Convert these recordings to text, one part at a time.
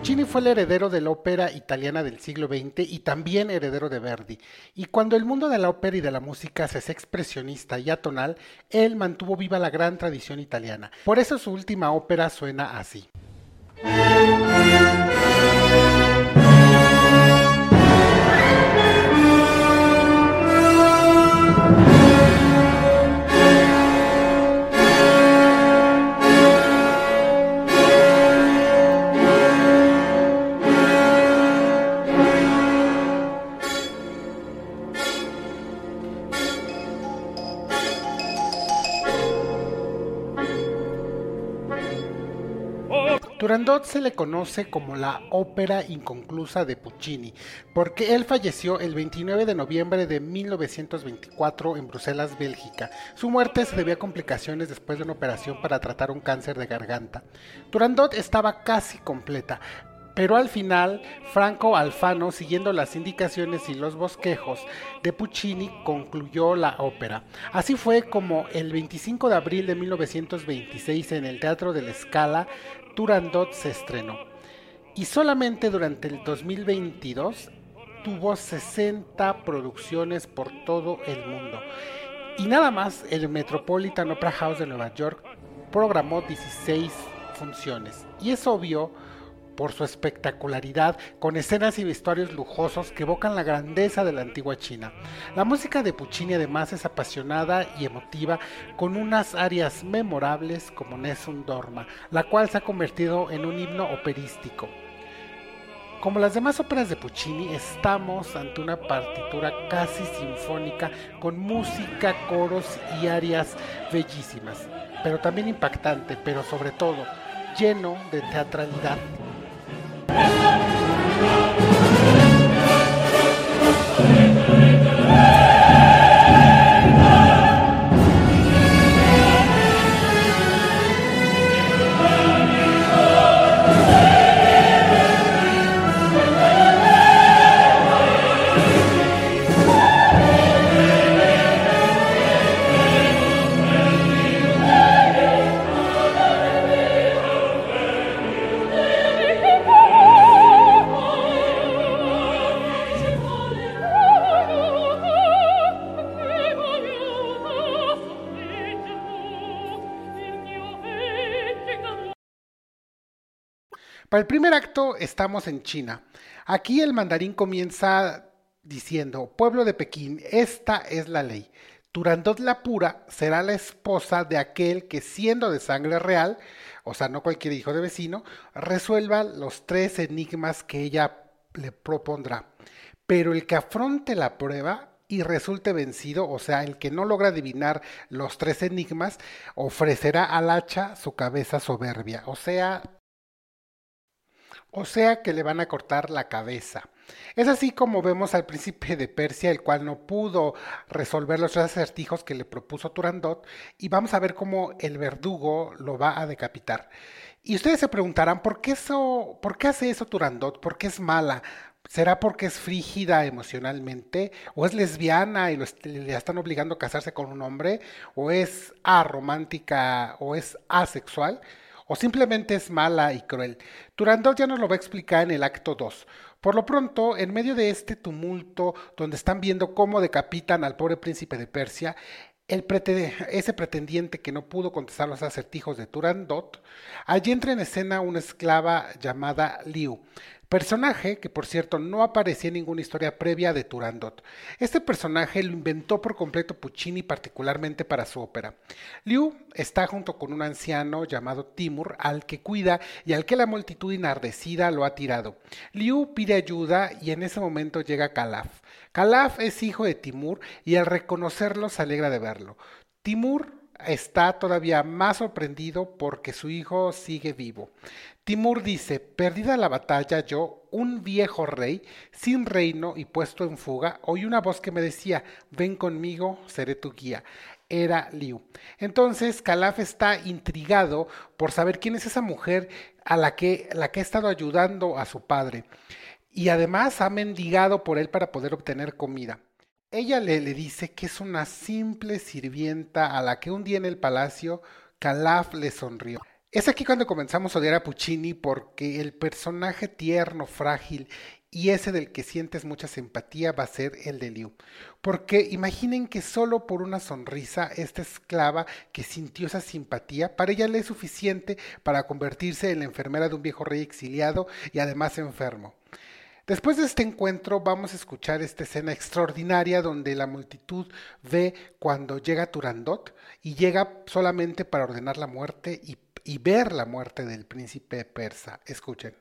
Puccini fue el heredero de la ópera italiana del siglo XX y también heredero de Verdi. Y cuando el mundo de la ópera y de la música se hace expresionista y atonal, él mantuvo viva la gran tradición italiana. Por eso su última ópera suena así. Turandot se le conoce como la ópera inconclusa de Puccini, porque él falleció el 29 de noviembre de 1924 en Bruselas, Bélgica. Su muerte se debió a complicaciones después de una operación para tratar un cáncer de garganta. Turandot estaba casi completa, pero al final, Franco Alfano, siguiendo las indicaciones y los bosquejos de Puccini, concluyó la ópera. Así fue como el 25 de abril de 1926 en el Teatro de la Scala, Turandot se estrenó. Y solamente durante el 2022 tuvo 60 producciones por todo el mundo. Y nada más el Metropolitan Opera House de Nueva York programó 16 funciones. Y es obvio por su espectacularidad, con escenas y vestuarios lujosos que evocan la grandeza de la antigua China. La música de Puccini además es apasionada y emotiva, con unas arias memorables como Nessun Dorma, la cual se ha convertido en un himno operístico. Como las demás óperas de Puccini, estamos ante una partitura casi sinfónica con música, coros y arias bellísimas, pero también impactante, pero sobre todo lleno de teatralidad El primer acto estamos en China. Aquí el mandarín comienza diciendo, pueblo de Pekín, esta es la ley. Turandot la pura será la esposa de aquel que siendo de sangre real, o sea, no cualquier hijo de vecino, resuelva los tres enigmas que ella le propondrá. Pero el que afronte la prueba y resulte vencido, o sea, el que no logra adivinar los tres enigmas, ofrecerá al hacha su cabeza soberbia, o sea, o sea que le van a cortar la cabeza. Es así como vemos al príncipe de Persia, el cual no pudo resolver los tres acertijos que le propuso Turandot, y vamos a ver cómo el verdugo lo va a decapitar. Y ustedes se preguntarán, ¿por qué, eso, ¿por qué hace eso Turandot? ¿Por qué es mala? ¿Será porque es frígida emocionalmente? ¿O es lesbiana y le están obligando a casarse con un hombre? ¿O es aromántica? ¿O es asexual? O simplemente es mala y cruel. Turandot ya nos lo va a explicar en el acto 2. Por lo pronto, en medio de este tumulto, donde están viendo cómo decapitan al pobre príncipe de Persia, ese pretendiente que no pudo contestar los acertijos de Turandot, allí entra en escena una esclava llamada Liu, Personaje que por cierto no aparecía en ninguna historia previa de Turandot. Este personaje lo inventó por completo Puccini particularmente para su ópera. Liu está junto con un anciano llamado Timur al que cuida y al que la multitud enardecida lo ha tirado. Liu pide ayuda y en ese momento llega Calaf. Calaf es hijo de Timur y al reconocerlo se alegra de verlo. Timur está todavía más sorprendido porque su hijo sigue vivo. Timur dice, perdida la batalla yo, un viejo rey, sin reino y puesto en fuga, oí una voz que me decía, ven conmigo, seré tu guía. Era Liu. Entonces Calaf está intrigado por saber quién es esa mujer a la que, la que ha estado ayudando a su padre. Y además ha mendigado por él para poder obtener comida. Ella le, le dice que es una simple sirvienta a la que un día en el palacio Calaf le sonrió. Es aquí cuando comenzamos a odiar a Puccini porque el personaje tierno, frágil y ese del que sientes mucha simpatía va a ser el de Liu. Porque imaginen que solo por una sonrisa, esta esclava que sintió esa simpatía, para ella le es suficiente para convertirse en la enfermera de un viejo rey exiliado y además enfermo. Después de este encuentro vamos a escuchar esta escena extraordinaria donde la multitud ve cuando llega Turandot y llega solamente para ordenar la muerte y, y ver la muerte del príncipe persa. Escuchen.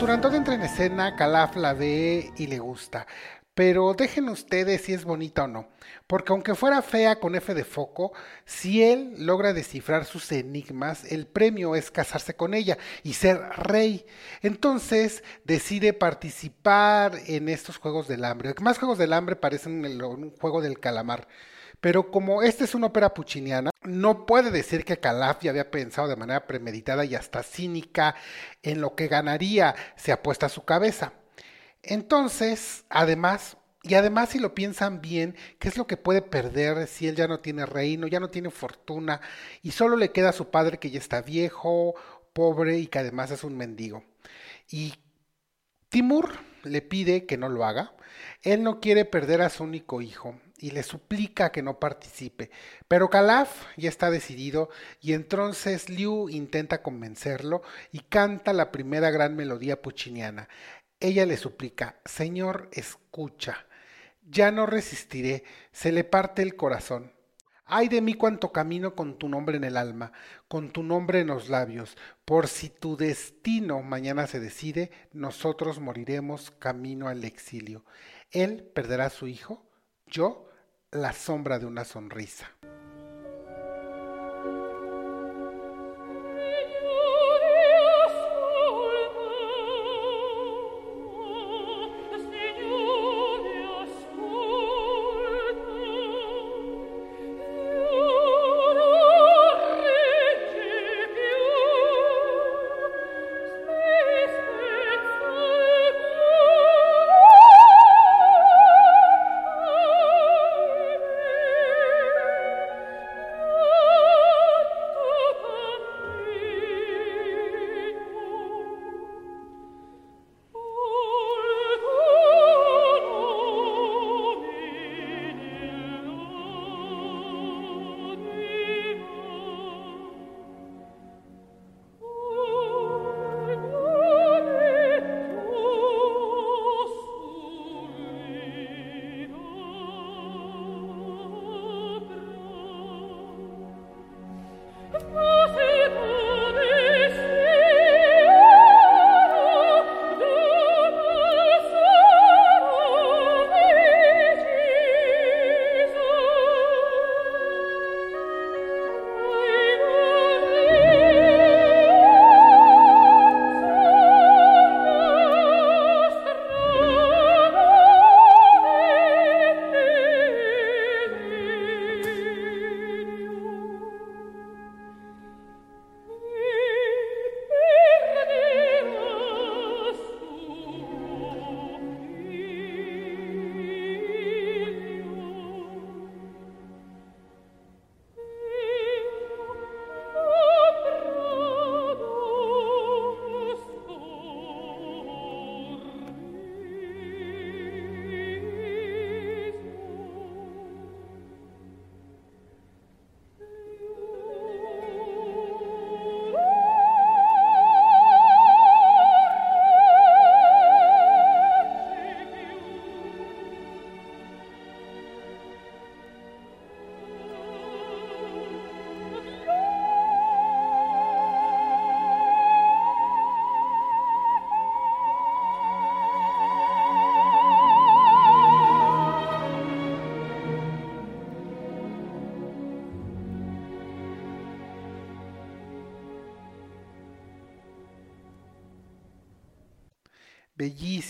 Turandot entra en escena, Calaf la ve y le gusta. Pero dejen ustedes si es bonita o no, porque aunque fuera fea con F de foco, si él logra descifrar sus enigmas, el premio es casarse con ella y ser rey. Entonces decide participar en estos Juegos del Hambre. Más Juegos del Hambre parecen un juego del calamar. Pero como esta es una ópera pucciniana, no puede decir que Calaf ya había pensado de manera premeditada y hasta cínica en lo que ganaría si apuesta a su cabeza. Entonces, además, y además si lo piensan bien, ¿qué es lo que puede perder si él ya no tiene reino, ya no tiene fortuna y solo le queda a su padre que ya está viejo, pobre y que además es un mendigo? Y Timur le pide que no lo haga. Él no quiere perder a su único hijo y le suplica que no participe. Pero Calaf ya está decidido y entonces Liu intenta convencerlo y canta la primera gran melodía pucciniana. Ella le suplica, Señor, escucha, ya no resistiré, se le parte el corazón. Ay de mí cuanto camino con tu nombre en el alma, con tu nombre en los labios, por si tu destino mañana se decide, nosotros moriremos camino al exilio. Él perderá a su hijo, yo la sombra de una sonrisa.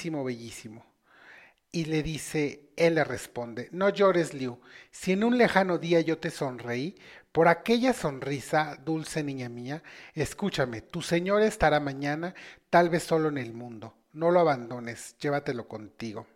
Bellísimo, bellísimo. Y le dice, él le responde, no llores, Liu, si en un lejano día yo te sonreí, por aquella sonrisa, dulce niña mía, escúchame, tu Señor estará mañana, tal vez solo en el mundo. No lo abandones, llévatelo contigo.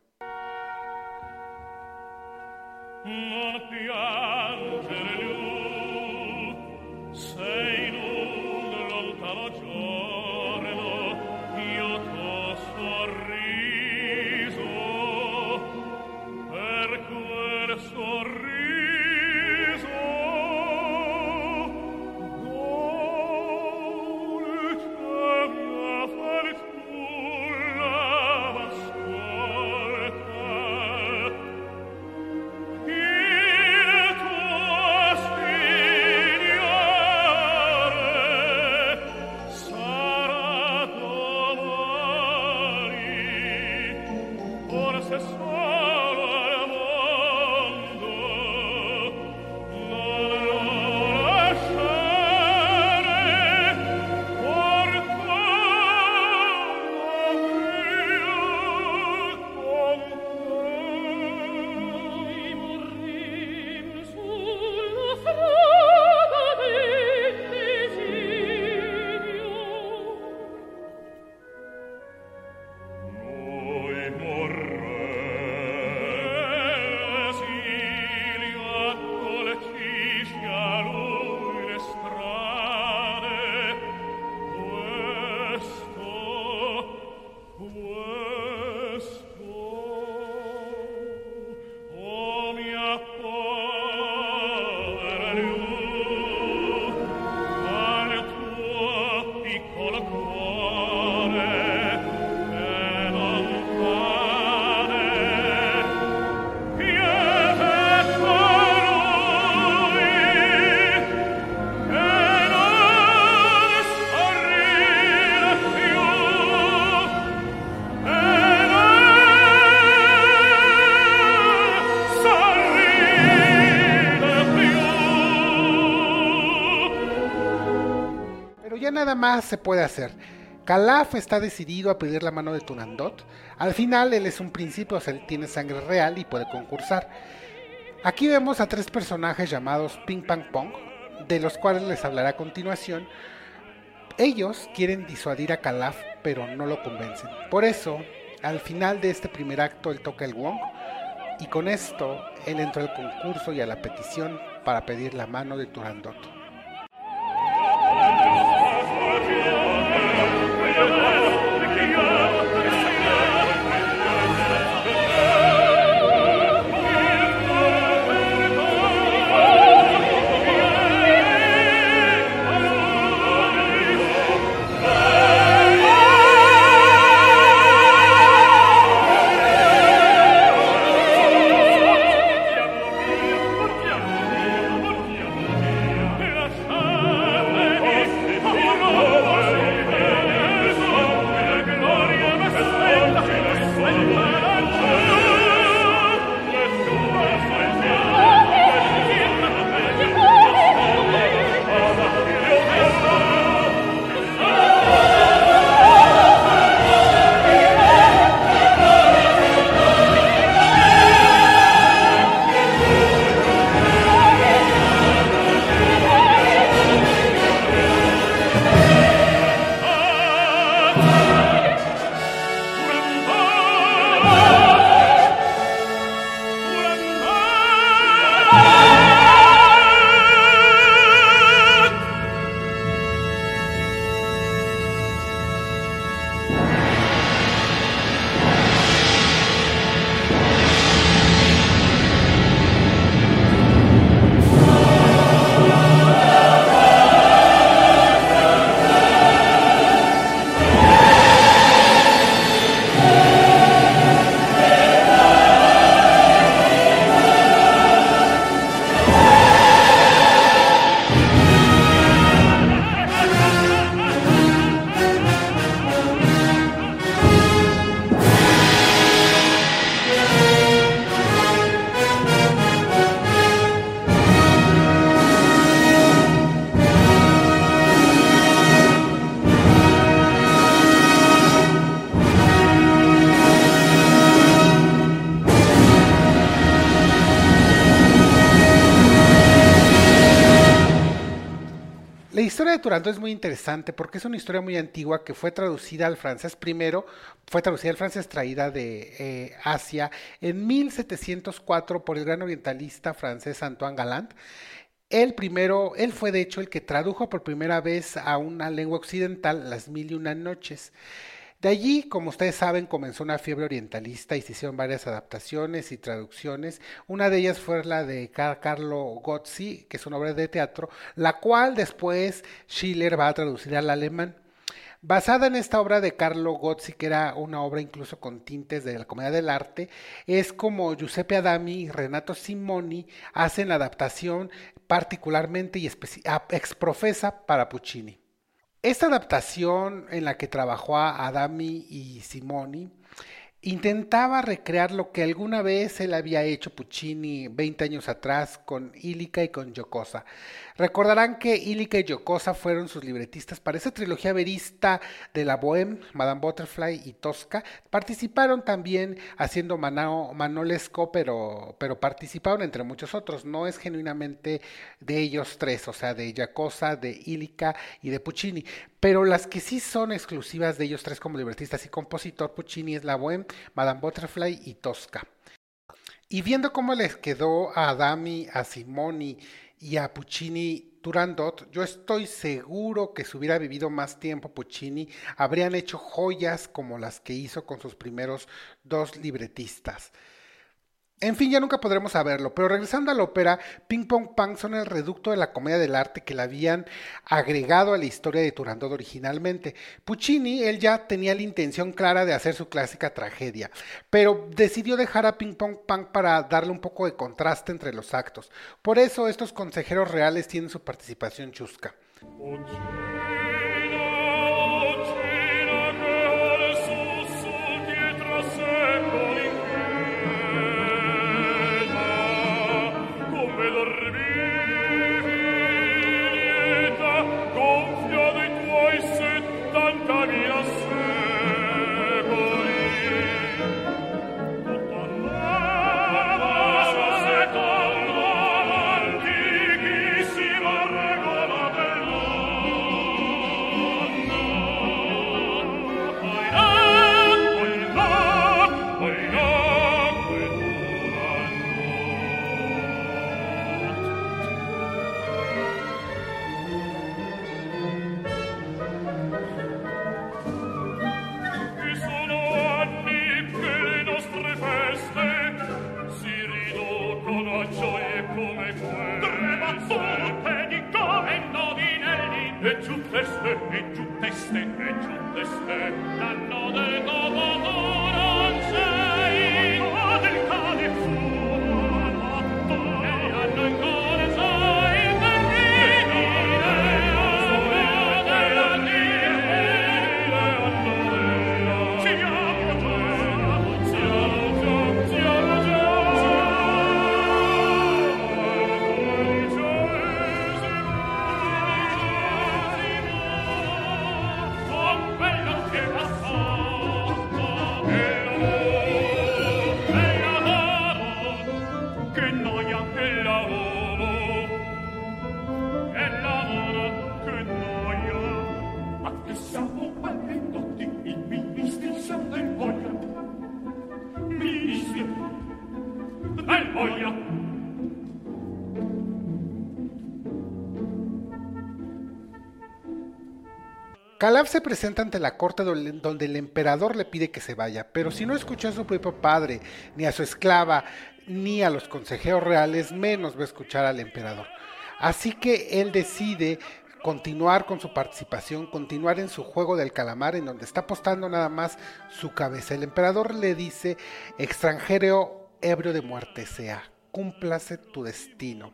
Más se puede hacer. Calaf está decidido a pedir la mano de Turandot. Al final él es un príncipe, o sea, él tiene sangre real y puede concursar. Aquí vemos a tres personajes llamados Ping Pang Pong, de los cuales les hablaré a continuación. Ellos quieren disuadir a Calaf, pero no lo convencen. Por eso, al final de este primer acto, él toca el wong y con esto él entra al concurso y a la petición para pedir la mano de Turandot. Es muy interesante porque es una historia muy antigua que fue traducida al francés primero, fue traducida al francés traída de eh, Asia en 1704 por el gran orientalista francés Antoine Galland. Él primero, él fue de hecho el que tradujo por primera vez a una lengua occidental las mil y una noches. De allí, como ustedes saben, comenzó una fiebre orientalista y se hicieron varias adaptaciones y traducciones. Una de ellas fue la de Carlo Gozzi, que es una obra de teatro, la cual después Schiller va a traducir al alemán. Basada en esta obra de Carlo Gozzi, que era una obra incluso con tintes de la comedia del arte, es como Giuseppe Adami y Renato Simoni hacen la adaptación particularmente y exprofesa para Puccini. Esta adaptación en la que trabajó Adami y Simoni intentaba recrear lo que alguna vez él había hecho Puccini 20 años atrás con Illica y con Giocosa. Recordarán que Illica y Giocosa fueron sus libretistas para esa trilogía verista de la Bohème, Madame Butterfly y Tosca. Participaron también haciendo Manolesco, pero, participaron entre muchos otros. No es genuinamente de ellos tres, o sea, de Giocosa, de Illica y de Puccini. Pero las que sí son exclusivas de ellos tres como libretistas y compositor Puccini es la Bohème, Madame Butterfly y Tosca. Y viendo cómo les quedó a Adami, a Simoni y a Puccini Turandot, yo estoy seguro que si hubiera vivido más tiempo Puccini, habrían hecho joyas como las que hizo con sus primeros dos libretistas. En fin, ya nunca podremos saberlo, pero regresando a la ópera, Ping Pong Pang son el reducto de la comedia del arte que le habían agregado a la historia de Turandot originalmente. Puccini, él ya tenía la intención clara de hacer su clásica tragedia, pero decidió dejar a Ping Pong Pang para darle un poco de contraste entre los actos. Por eso estos consejeros reales tienen su participación chusca. Calaf se presenta ante la corte donde donde el emperador le pide que se vaya, pero si no escuchó a su propio padre, ni a su esclava, ni a los consejeros reales, menos va a escuchar al emperador. Así que él decide continuar con su participación, continuar en su juego del calamar, en donde está apostando nada más su cabeza. El emperador le dice, extranjero ebrio de muerte sea, cúmplase tu destino.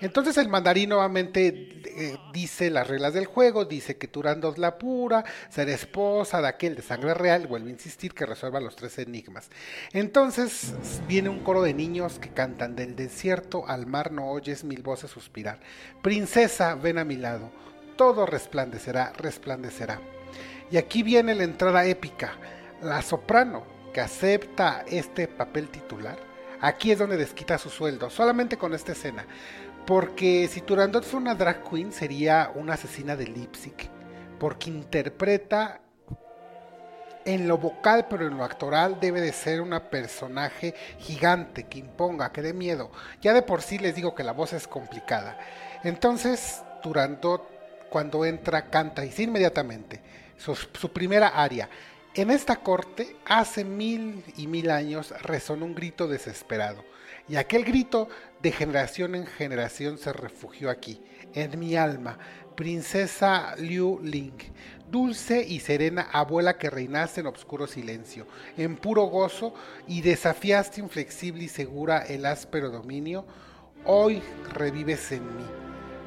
Entonces el mandarín nuevamente eh, dice las reglas del juego, dice que Turandot es la pura, será esposa de aquel de sangre real, vuelve a insistir que resuelva los tres enigmas. Entonces viene un coro de niños que cantan del desierto al mar no oyes mil voces suspirar. Princesa, ven a mi lado, todo resplandecerá, resplandecerá. Y aquí viene la entrada épica, la soprano que acepta este papel titular Aquí es donde desquita su sueldo, solamente con esta escena. Porque si Turandot fue una drag queen, sería una asesina de Lipsic. Porque interpreta en lo vocal, pero en lo actoral debe de ser una personaje gigante, que imponga, que dé miedo. Ya de por sí les digo que la voz es complicada. Entonces, Turandot, cuando entra, canta y sí inmediatamente. Su, su primera aria. En esta corte, hace mil y mil años, resonó un grito desesperado, y aquel grito de generación en generación se refugió aquí, en mi alma, princesa Liu Ling, dulce y serena abuela que reinaste en obscuro silencio, en puro gozo, y desafiaste inflexible y segura el áspero dominio, hoy revives en mí.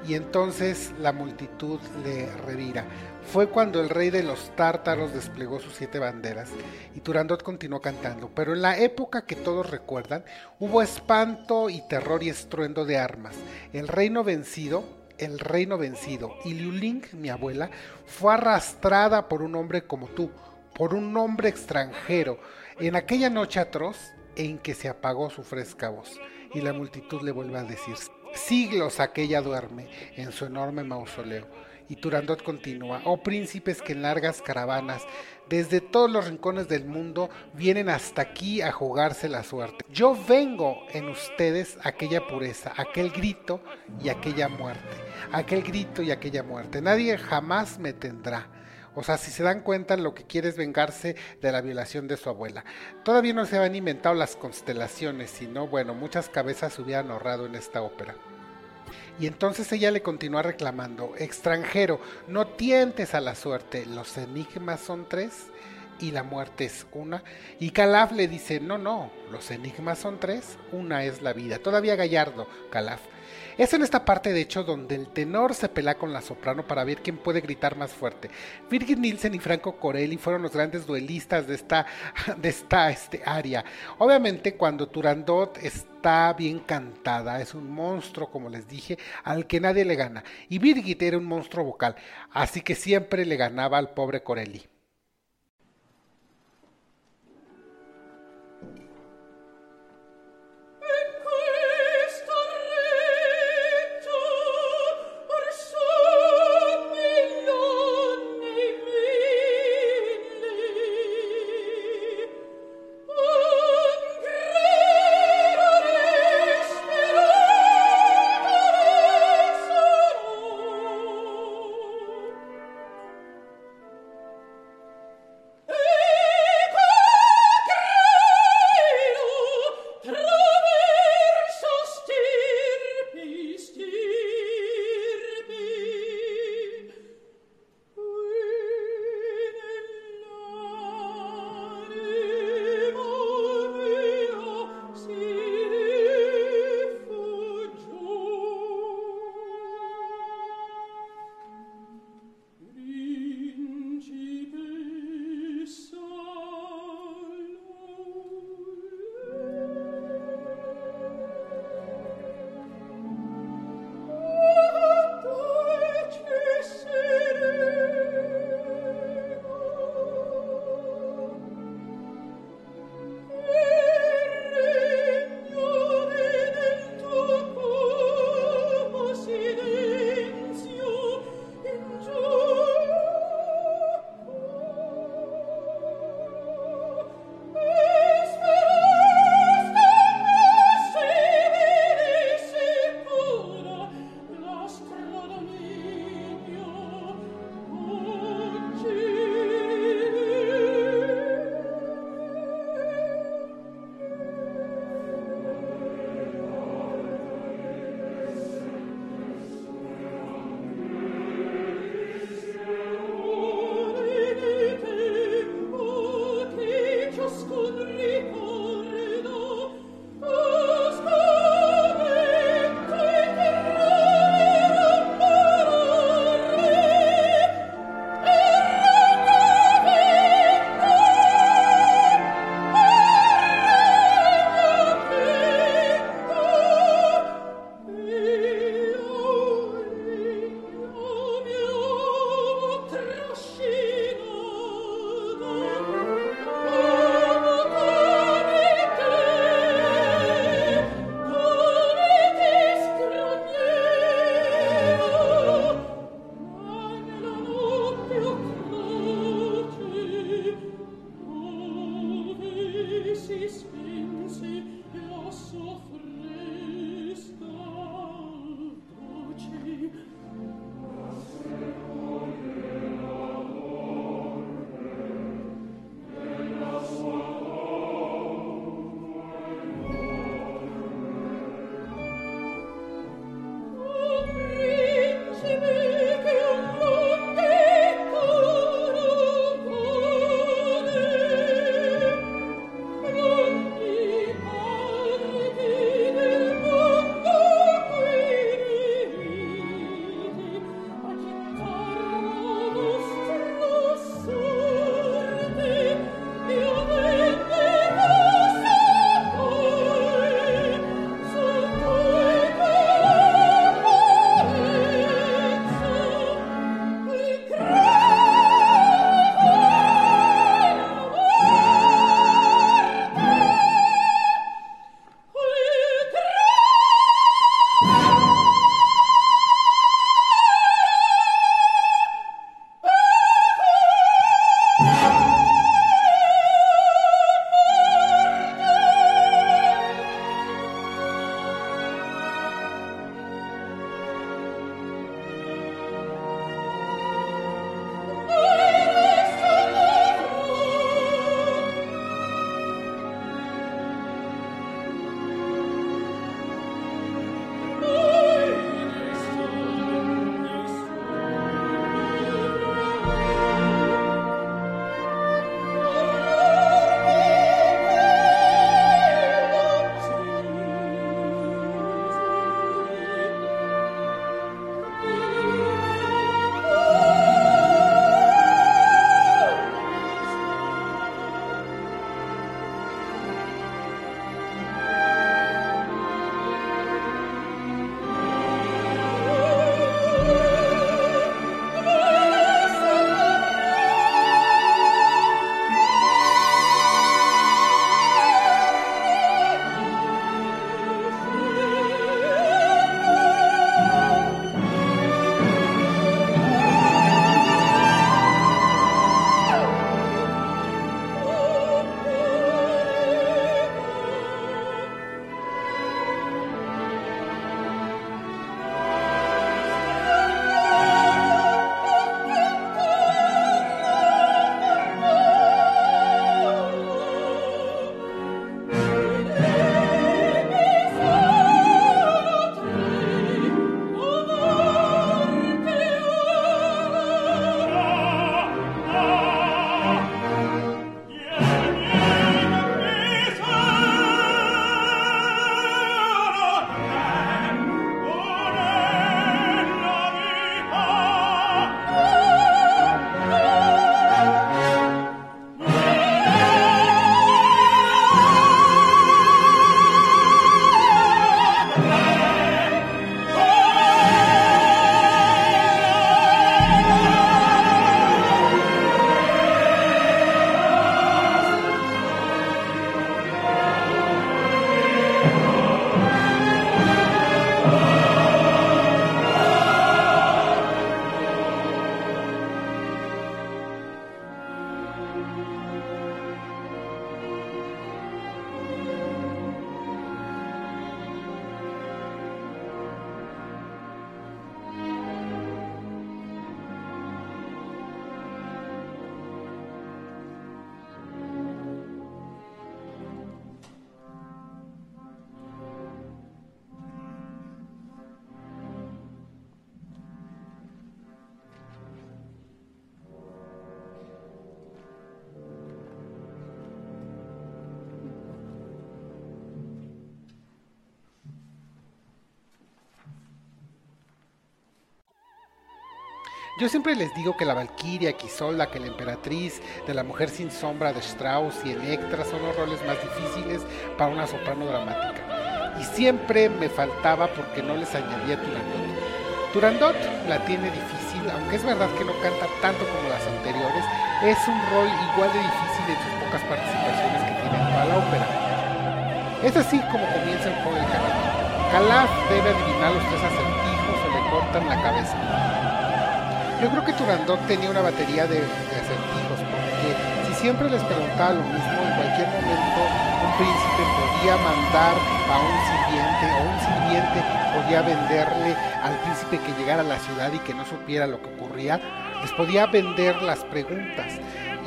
Y entonces la multitud le revira. Fue cuando el rey de los tártaros desplegó sus siete banderas y Turandot continuó cantando, pero en la época que todos recuerdan hubo espanto y terror y estruendo de armas. El reino vencido, el reino vencido y Liu Ling, mi abuela, fue arrastrada por un hombre como tú, por un hombre extranjero, en aquella noche atroz en que se apagó su fresca voz y la multitud le vuelve a decir, siglos aquella duerme en su enorme mausoleo. Y Turandot continúa, oh príncipes que en largas caravanas, desde todos los rincones del mundo, vienen hasta aquí a jugarse la suerte. Yo vengo en ustedes aquella pureza, aquel grito y aquella muerte. Aquel grito y aquella muerte. Nadie jamás me tendrá. O sea, si se dan cuenta, lo que quiere es vengarse de la violación de su abuela. Todavía no se habían inventado las constelaciones, sino, bueno, muchas cabezas se hubieran ahorrado en esta ópera. Y entonces ella le continúa reclamando, extranjero, no tientes a la suerte, los enigmas son tres y la muerte es una. Y Calaf le dice, no, no, los enigmas son tres, una es la vida. Todavía gallardo, Calaf. Es en esta parte, de hecho, donde el tenor se pelea con la soprano para ver quién puede gritar más fuerte. Birgit Nielsen y Franco Corelli fueron los grandes duelistas de esta, de esta este, área. Obviamente, cuando Turandot está bien cantada, es un monstruo, como les dije, al que nadie le gana. Y Birgit era un monstruo vocal, así que siempre le ganaba al pobre Corelli. Yo siempre les digo que la Valquiria, que Isolda, que la Emperatriz, de la Mujer sin Sombra de Strauss y Electra son los roles más difíciles para una soprano dramática. Y siempre me faltaba porque no les añadía Turandot. Turandot la tiene difícil, aunque es verdad que no canta tanto como las anteriores, es un rol igual de difícil en sus pocas participaciones que tiene en toda la ópera. Es así como comienza el juego del Calaf. Calaf debe adivinar los tres acertijos o le cortan la cabeza. Yo creo que Turandot tenía una batería de, acertijos, porque si siempre les preguntaba lo mismo, en cualquier momento un príncipe podía mandar a un sirviente o un sirviente podía venderle al príncipe que llegara a la ciudad y que no supiera lo que ocurría, les podía vender las preguntas.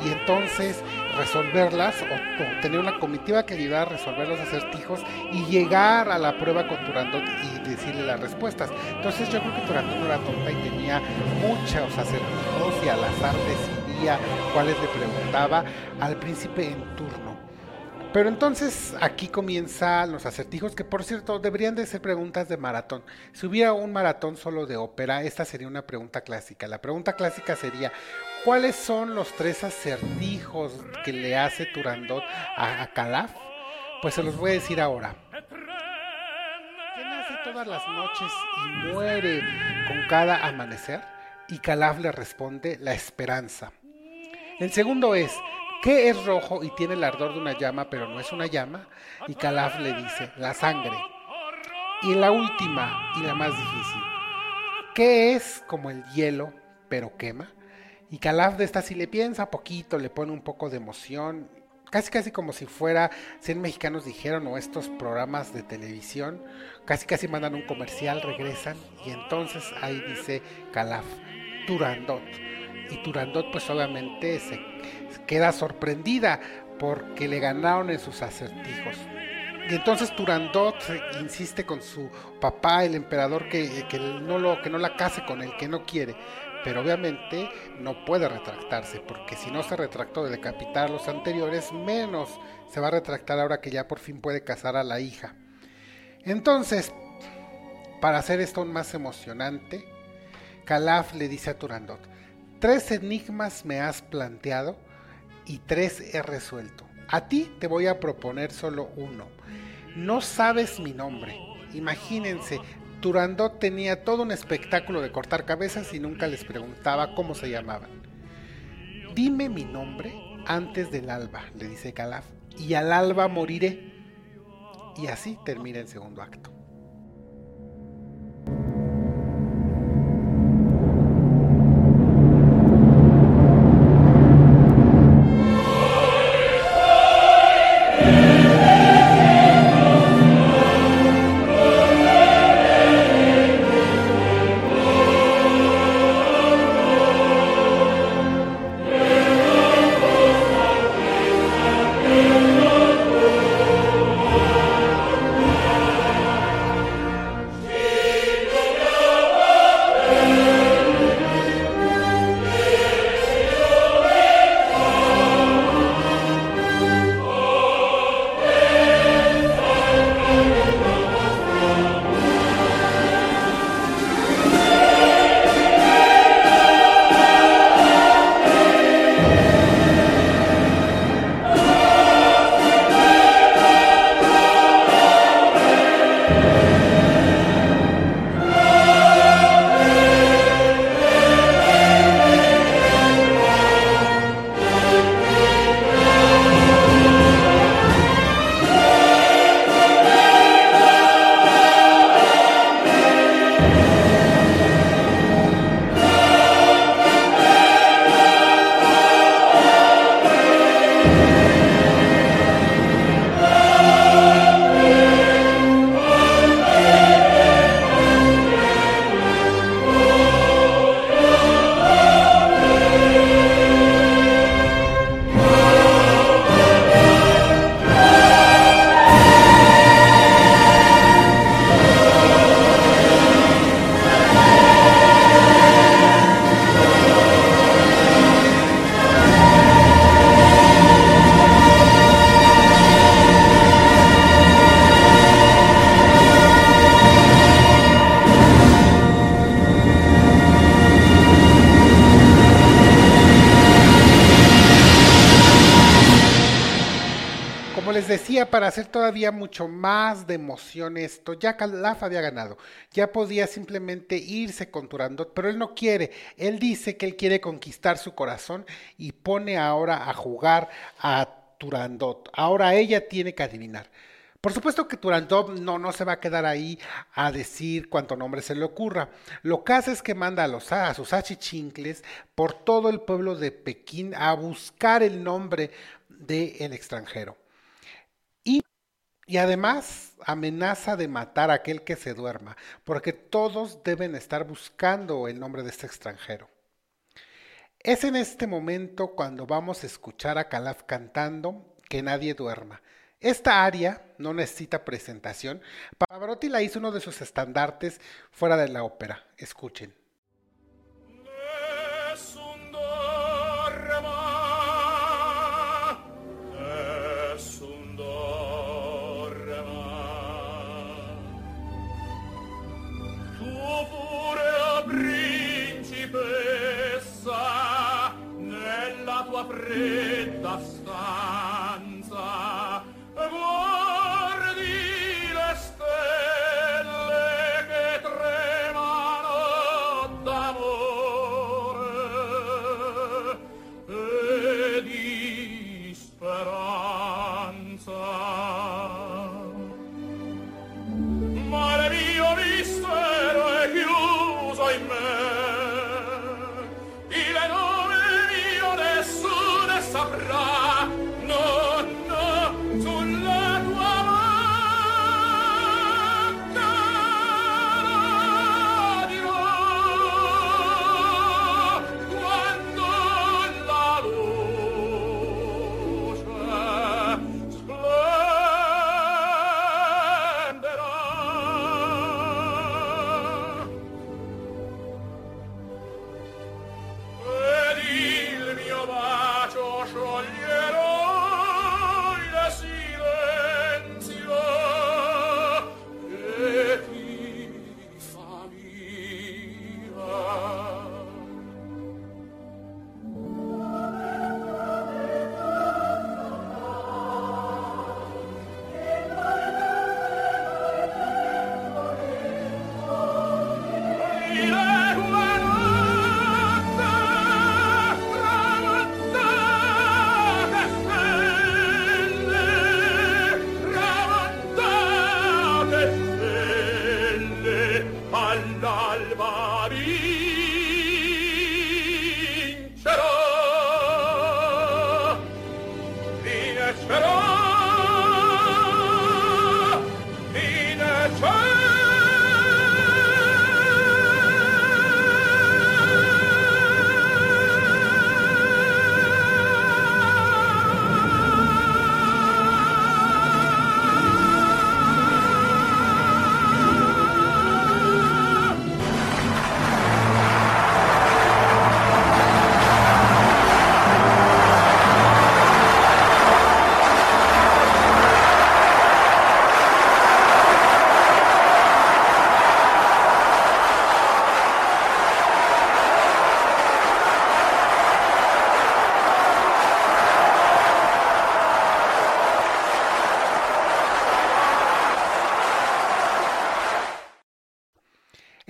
Y entonces resolverlas o, tener una comitiva que ayudara a resolver los acertijos y llegar a la prueba con Turandot y decirle las respuestas. Entonces yo creo que Turandot no era tonta y tenía muchos acertijos y al azar decidía cuáles le preguntaba al príncipe en turno. Pero entonces aquí comienzan los acertijos, que por cierto deberían de ser preguntas de maratón. Si hubiera un maratón solo de ópera, esta sería una pregunta clásica. La pregunta clásica sería, ¿cuáles son los tres acertijos que le hace Turandot a, Calaf? Pues se los voy a decir ahora. ¿Qué nace todas las noches y muere con cada amanecer? Y Calaf le responde, la esperanza. El segundo es, ¿Qué es rojo y tiene el ardor de una llama, pero no es una llama? Y Calaf le dice, la sangre. Y la última y la más difícil, ¿qué es como el hielo, pero quema? Y Calaf de esta si le piensa poquito, le pone un poco de emoción, casi casi como si fuera 100 mexicanos dijeron o estos programas de televisión, casi casi mandan un comercial, regresan y entonces ahí dice Calaf, Turandot. Y Turandot pues obviamente se queda sorprendida porque le ganaron en sus acertijos. Y entonces Turandot insiste con su papá, el emperador, que, que, no lo, que no la case con el que no quiere. Pero obviamente no puede retractarse, porque si no se retractó de decapitar los anteriores, menos se va a retractar ahora que ya por fin puede casar a la hija. Entonces, para hacer esto aún más emocionante, Calaf le dice a Turandot, tres enigmas me has planteado y tres he resuelto. A ti te voy a proponer solo uno. No sabes mi nombre. Imagínense, Turandot tenía todo un espectáculo de cortar cabezas y nunca les preguntaba cómo se llamaban. Dime mi nombre antes del alba, le dice Calaf, y al alba moriré. Y así termina el segundo acto. Para hacer todavía mucho más de emoción esto, ya Calaf había ganado. Ya podía simplemente irse con Turandot, pero él no quiere. Él dice que él quiere conquistar su corazón y pone ahora a jugar a Turandot. Ahora ella tiene que adivinar. Por supuesto que Turandot no, no se va a quedar ahí a decir cuánto nombre se le ocurra. Lo que hace es que manda a, los, a sus achichincles por todo el pueblo de Pekín a buscar el nombre del extranjero. Y, además amenaza de matar a aquel que se duerma, porque todos deben estar buscando el nombre de este extranjero. Es en este momento cuando vamos a escuchar a Calaf cantando Que nadie duerma. Esta aria no necesita presentación. Pavarotti la hizo uno de sus estandartes fuera de la ópera. Escuchen.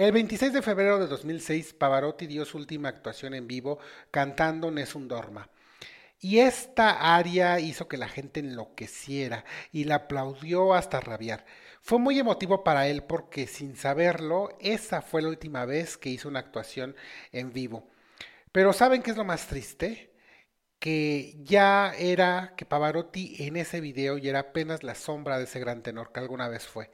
El 26 de febrero de 2006, Pavarotti dio su última actuación en vivo cantando Nessun Dorma. Y esta aria hizo que la gente enloqueciera y la aplaudió hasta rabiar. Fue muy emotivo para él porque sin saberlo, esa fue la última vez que hizo una actuación en vivo. Pero ¿saben qué es lo más triste? Que ya era que Pavarotti en ese video ya era apenas la sombra de ese gran tenor que alguna vez fue.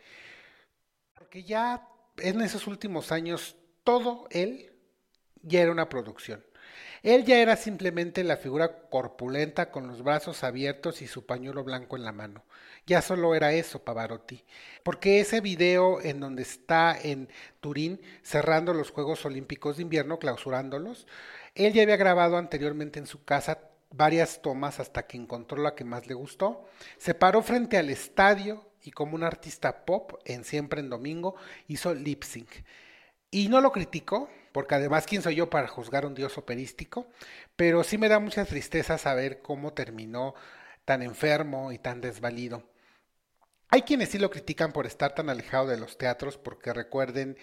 Porque ya en esos últimos años todo él ya era una producción. Él ya era simplemente la figura corpulenta con los brazos abiertos y su pañuelo blanco en la mano. Ya solo era eso Pavarotti. Porque ese video en donde está en Turín cerrando los Juegos Olímpicos de Invierno, clausurándolos, él ya había grabado anteriormente en su casa varias tomas hasta que encontró la que más le gustó. Se paró frente al estadio y como un artista pop en Siempre en Domingo hizo lip sync. Y no lo critico, porque además, ¿quién soy yo para juzgar un dios operístico? Pero sí me da mucha tristeza saber cómo terminó tan enfermo y tan desvalido. Hay quienes sí lo critican por estar tan alejado de los teatros, porque recuerden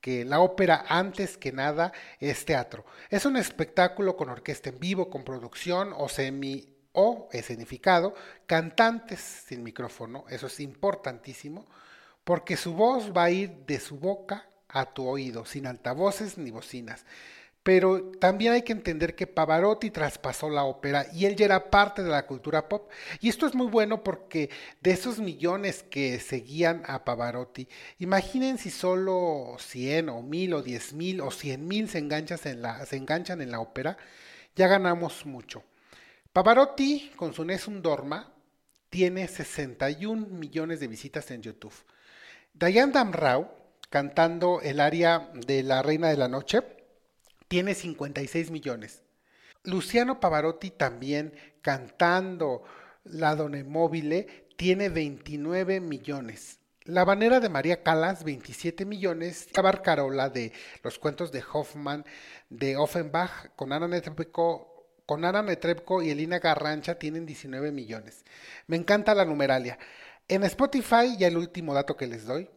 que la ópera antes que nada es teatro. Es un espectáculo con orquesta en vivo, con producción o semi o escenificado, cantantes sin micrófono, eso es importantísimo, porque su voz va a ir de su boca a tu oído, sin altavoces ni bocinas. Pero también hay que entender que Pavarotti traspasó la ópera y él ya era parte de la cultura pop. Y esto es muy bueno porque de esos millones que seguían a Pavarotti, imaginen si solo 100 o 1000 o 10 mil o 100 mil se, se enganchan en la ópera, ya ganamos mucho. Pavarotti con su Nessun Dorma tiene 61 millones de visitas en YouTube. Diane Damrau, cantando el aria de La Reina de la Noche, tiene 56 millones. Luciano Pavarotti también cantando La Done Mobile tiene 29 millones. La Banera de María Calas, 27 millones. Carola de Los Cuentos de Hoffman, de Offenbach, con Ana Netrebko, con Ana Netrebko y Elina Garrancha tienen 19 millones. Me encanta la numeralia. En Spotify, ya el último dato que les doy,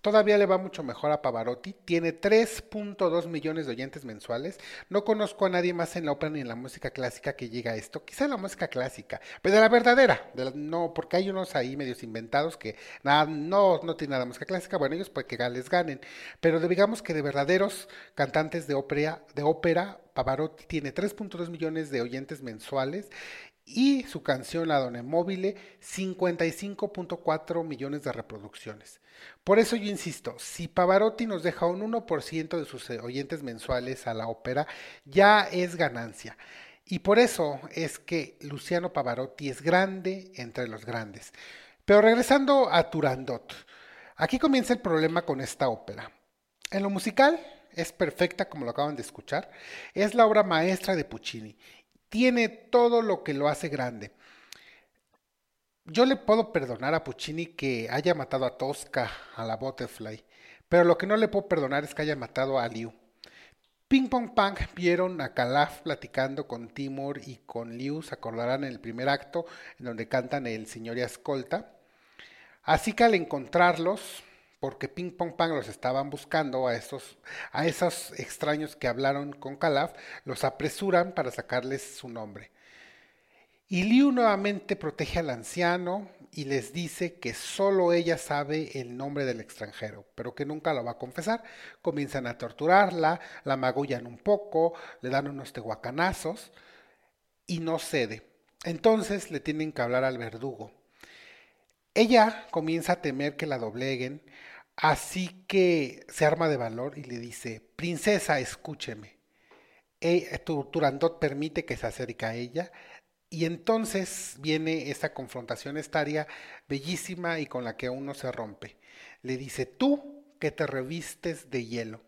Todavía le va mucho mejor a Pavarotti. Tiene 3.2 millones de oyentes mensuales. No conozco a nadie más en la ópera ni en la música clásica que llega a esto. Quizá la música clásica, pero de la verdadera. no, porque hay unos ahí medios inventados que nada, no, no tienen nada de música clásica. Bueno, ellos puede que les ganen. Pero digamos que de verdaderos cantantes de ópera, de ópera Pavarotti tiene 3.2 millones de oyentes mensuales y su canción La Donna Mobile 55.4 millones de reproducciones. Por eso yo insisto, si Pavarotti nos deja un 1% de sus eh, oyentes mensuales a la ópera, ya es ganancia. Y por eso es que Luciano Pavarotti es grande entre los grandes. Pero regresando a Turandot, aquí comienza el problema con esta ópera. En lo musical es perfecta, como lo acaban de escuchar, es la obra maestra de Puccini tiene todo lo que lo hace grande. Yo le puedo perdonar a Puccini que haya matado a Tosca, a la Butterfly, pero lo que no le puedo perdonar es que haya matado a Liu. Ping Pong Pang vieron a Calaf platicando con Timur y con Liu, se acordarán en el primer acto, en donde cantan el señor y escolta. Así que al encontrarlos, porque Ping Pong Pang los estaban buscando a esos, a esos extraños que hablaron con Calaf, los apresuran para sacarles su nombre. Y Liu nuevamente protege al anciano y les dice que solo ella sabe el nombre del extranjero, pero que nunca lo va a confesar. Comienzan a torturarla, la magullan un poco, le dan unos tehuacanazos y no cede. Entonces le tienen que hablar al verdugo. Ella comienza a temer que la dobleguen, Así que se arma de valor y le dice, princesa, escúcheme. E, Turandot permite que se acerque a ella y entonces viene esta confrontación estaria bellísima y con la que uno se rompe. Le dice, tú que te revistes de hielo,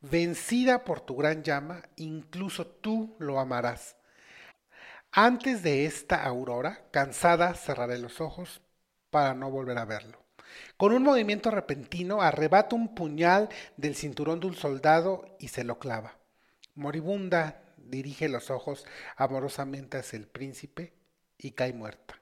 vencida por tu gran llama, incluso tú lo amarás. Antes de esta aurora, cansada, cerraré los ojos para no volver a verlo. Con un movimiento repentino arrebata un puñal del cinturón de un soldado y se lo clava. Moribunda dirige los ojos amorosamente hacia el príncipe y cae muerta.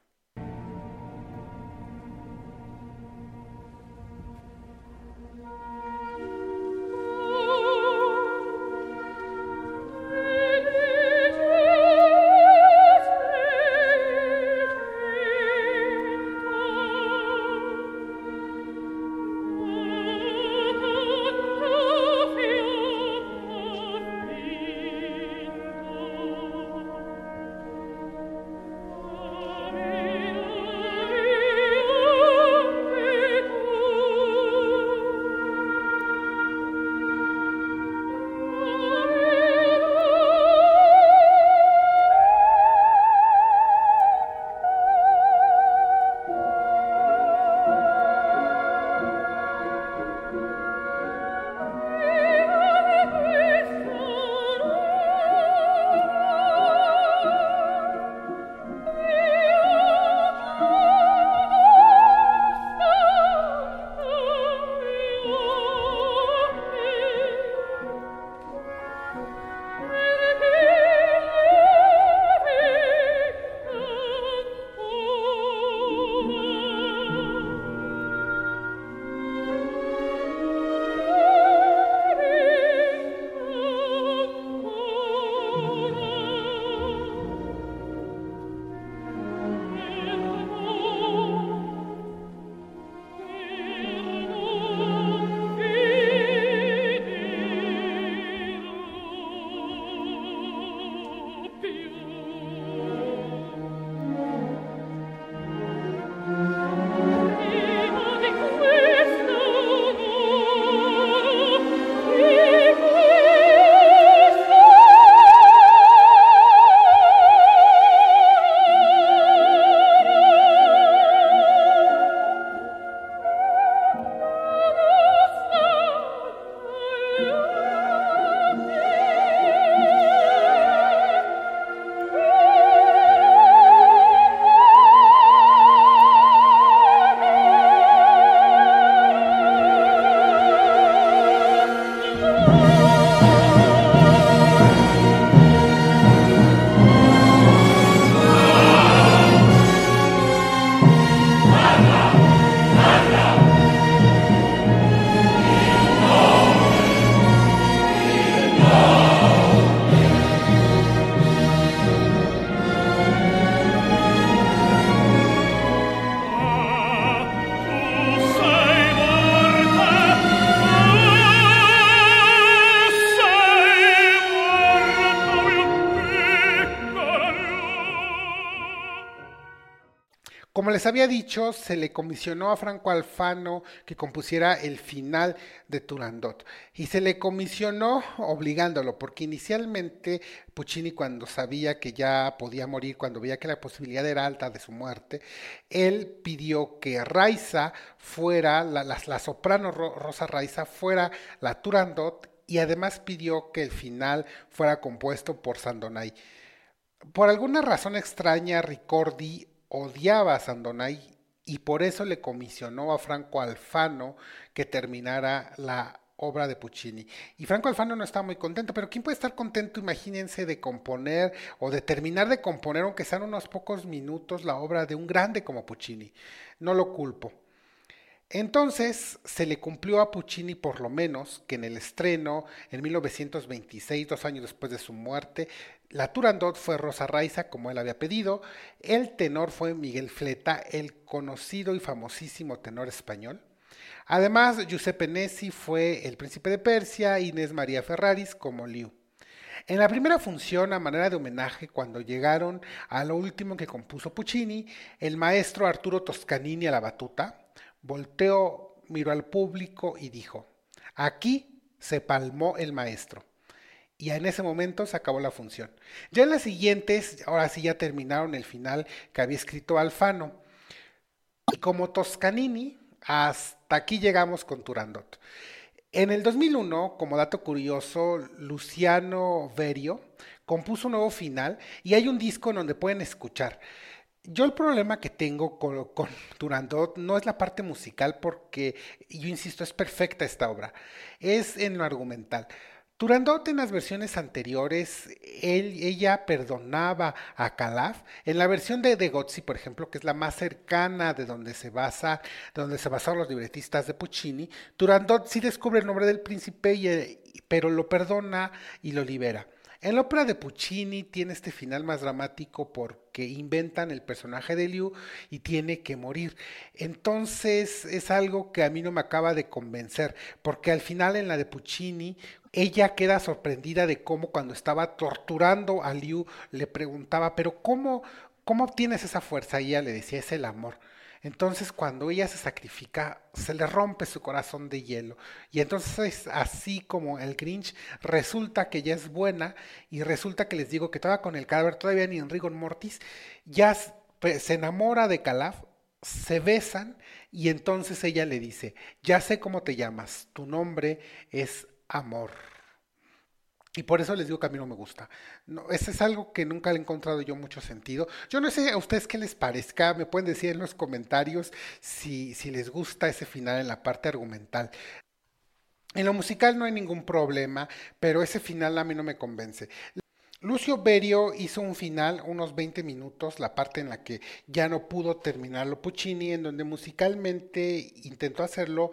Les había dicho, se le comisionó a Franco Alfano que compusiera el final de Turandot. Y se le comisionó obligándolo, porque inicialmente Puccini cuando sabía que ya podía morir, cuando veía que la posibilidad era alta de su muerte, él pidió que Raiza fuera, la, la soprano Rosa Raiza fuera la Turandot y además pidió que el final fuera compuesto por Sandonay. Por alguna razón extraña, Ricordi odiaba a Sandonay y por eso le comisionó a Franco Alfano que terminara la obra de Puccini. Y Franco Alfano no estaba muy contento, pero ¿quién puede estar contento, imagínense, de componer o de terminar de componer, aunque sean unos pocos minutos, la obra de un grande como Puccini? No lo culpo. Entonces se le cumplió a Puccini por lo menos que en el estreno, en 1926, dos años después de su muerte, la Turandot fue Rosa Raiza, como él había pedido, el tenor fue Miguel Fleta, el conocido y famosísimo tenor español. Además, Giuseppe Nessi fue el príncipe de Persia, Inés María Ferraris como Liu. En la primera función, a manera de homenaje, cuando llegaron a lo último que compuso Puccini, el maestro Arturo Toscanini a la batuta, Volteó, miró al público y dijo, aquí se palmó el maestro. Y en ese momento se acabó la función. Ya en las siguientes, ahora sí ya terminaron el final que había escrito Alfano. Y como Toscanini, hasta aquí llegamos con Turandot. En el 2001, como dato curioso, Luciano Berio compuso un nuevo final y hay un disco en donde pueden escuchar. Yo el problema que tengo con, Turandot no es la parte musical porque, yo insisto, es perfecta esta obra, es en lo argumental. Turandot en las versiones anteriores, él, ella perdonaba a Calaf. En la versión de, de Gozzi, por ejemplo, que es la más cercana de donde se basa, de donde se basaron los libretistas de Puccini, Turandot sí descubre el nombre del príncipe, y, pero lo perdona y lo libera. En la ópera de Puccini tiene este final más dramático porque inventan el personaje de Liu y tiene que morir. Entonces es algo que a mí no me acaba de convencer, porque al final en la de Puccini ella queda sorprendida de cómo cuando estaba torturando a Liu le preguntaba, pero ¿cómo, cómo obtienes esa fuerza? Y ella le decía, es el amor. Entonces cuando ella se sacrifica, se le rompe su corazón de hielo. Y entonces así como el Grinch resulta que ya es buena y resulta que les digo que estaba con el cadáver todavía ni en rigor mortis, ya se enamora de Calaf, se besan y entonces ella le dice, ya sé cómo te llamas, tu nombre es amor. Y por eso les digo que a mí no me gusta. No, ese es algo que nunca le he encontrado yo mucho sentido. Yo no sé a ustedes qué les parezca, me pueden decir en los comentarios si, si les gusta ese final en la parte argumental. En lo musical no hay ningún problema, pero ese final a mí no me convence. Lucio Berio hizo un final, unos 20 minutos, la parte en la que ya no pudo terminarlo Puccini, en donde musicalmente intentó hacerlo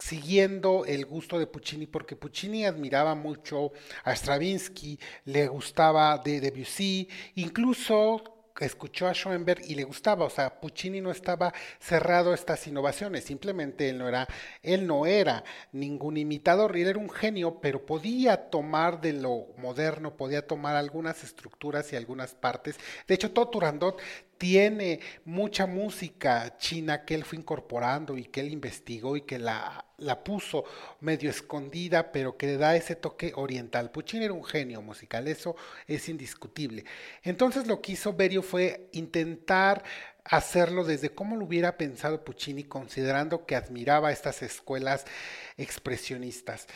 siguiendo el gusto de Puccini, porque Puccini admiraba mucho a Stravinsky, le gustaba de Debussy, incluso escuchó a Schoenberg y le gustaba, o sea, Puccini no estaba cerrado a estas innovaciones, simplemente él no era, él no era ningún imitador, él era un genio, pero podía tomar de lo moderno, podía tomar algunas estructuras y algunas partes. De hecho, todo Turandot tiene mucha música china que él fue incorporando y que él investigó y que la, la puso medio escondida, pero que le da ese toque oriental. Puccini era un genio musical, eso es indiscutible. Entonces lo que hizo Berio fue intentar hacerlo desde cómo lo hubiera pensado Puccini, considerando que admiraba estas escuelas expresionistas.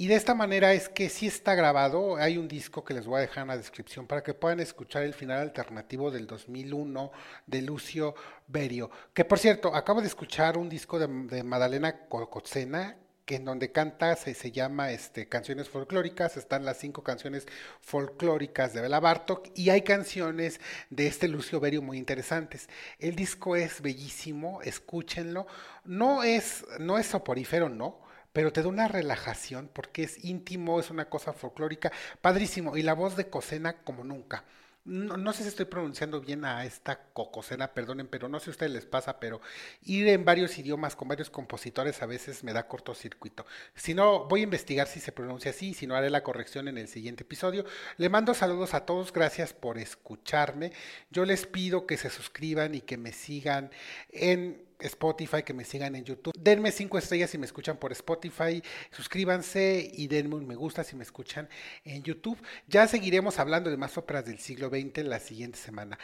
Y de esta manera es que sí está grabado, hay un disco que les voy a dejar en la descripción para que puedan escuchar el final alternativo del 2001 de Lucio Berio, que por cierto, acabo de escuchar un disco de, de Madalena Cocotzena, que en donde canta se, se, llama este, Canciones Folclóricas, están las cinco canciones folclóricas de Bela Bartok y hay canciones de este Lucio Berio muy interesantes. El disco es bellísimo, escúchenlo, no es, no es soporífero, no, pero te da una relajación porque es íntimo, es una cosa folclórica, padrísimo, y la voz de Cosena como nunca. no, sé si estoy pronunciando bien a esta cocosena, perdonen, pero no sé si a ustedes les pasa, pero ir en varios idiomas con varios compositores a veces me da cortocircuito. Si no, voy a investigar si se pronuncia así, si no haré la corrección en el siguiente episodio. Le mando saludos a todos, gracias por escucharme. Yo les pido que se suscriban y que me sigan en Spotify, que me sigan en YouTube. Denme cinco estrellas si me escuchan por Spotify, suscríbanse y denme un me gusta si me escuchan en YouTube. Ya seguiremos hablando de más óperas del siglo XX la siguiente semana.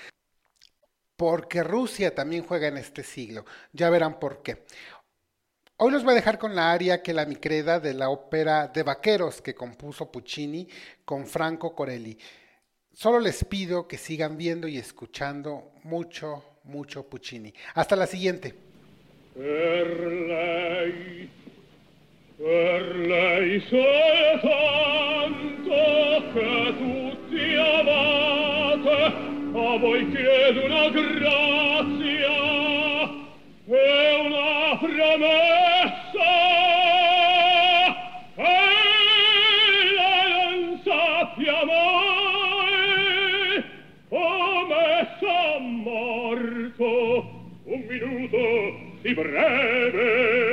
Porque Rusia también juega en este siglo. Ya verán por qué. Hoy los voy a dejar con la aria que la micreda de la ópera de vaqueros que compuso Puccini con Franco Corelli. Solo les pido que sigan viendo y escuchando mucho, mucho Puccini. Hasta la siguiente. A voi chiedo una grazia e una. si breve.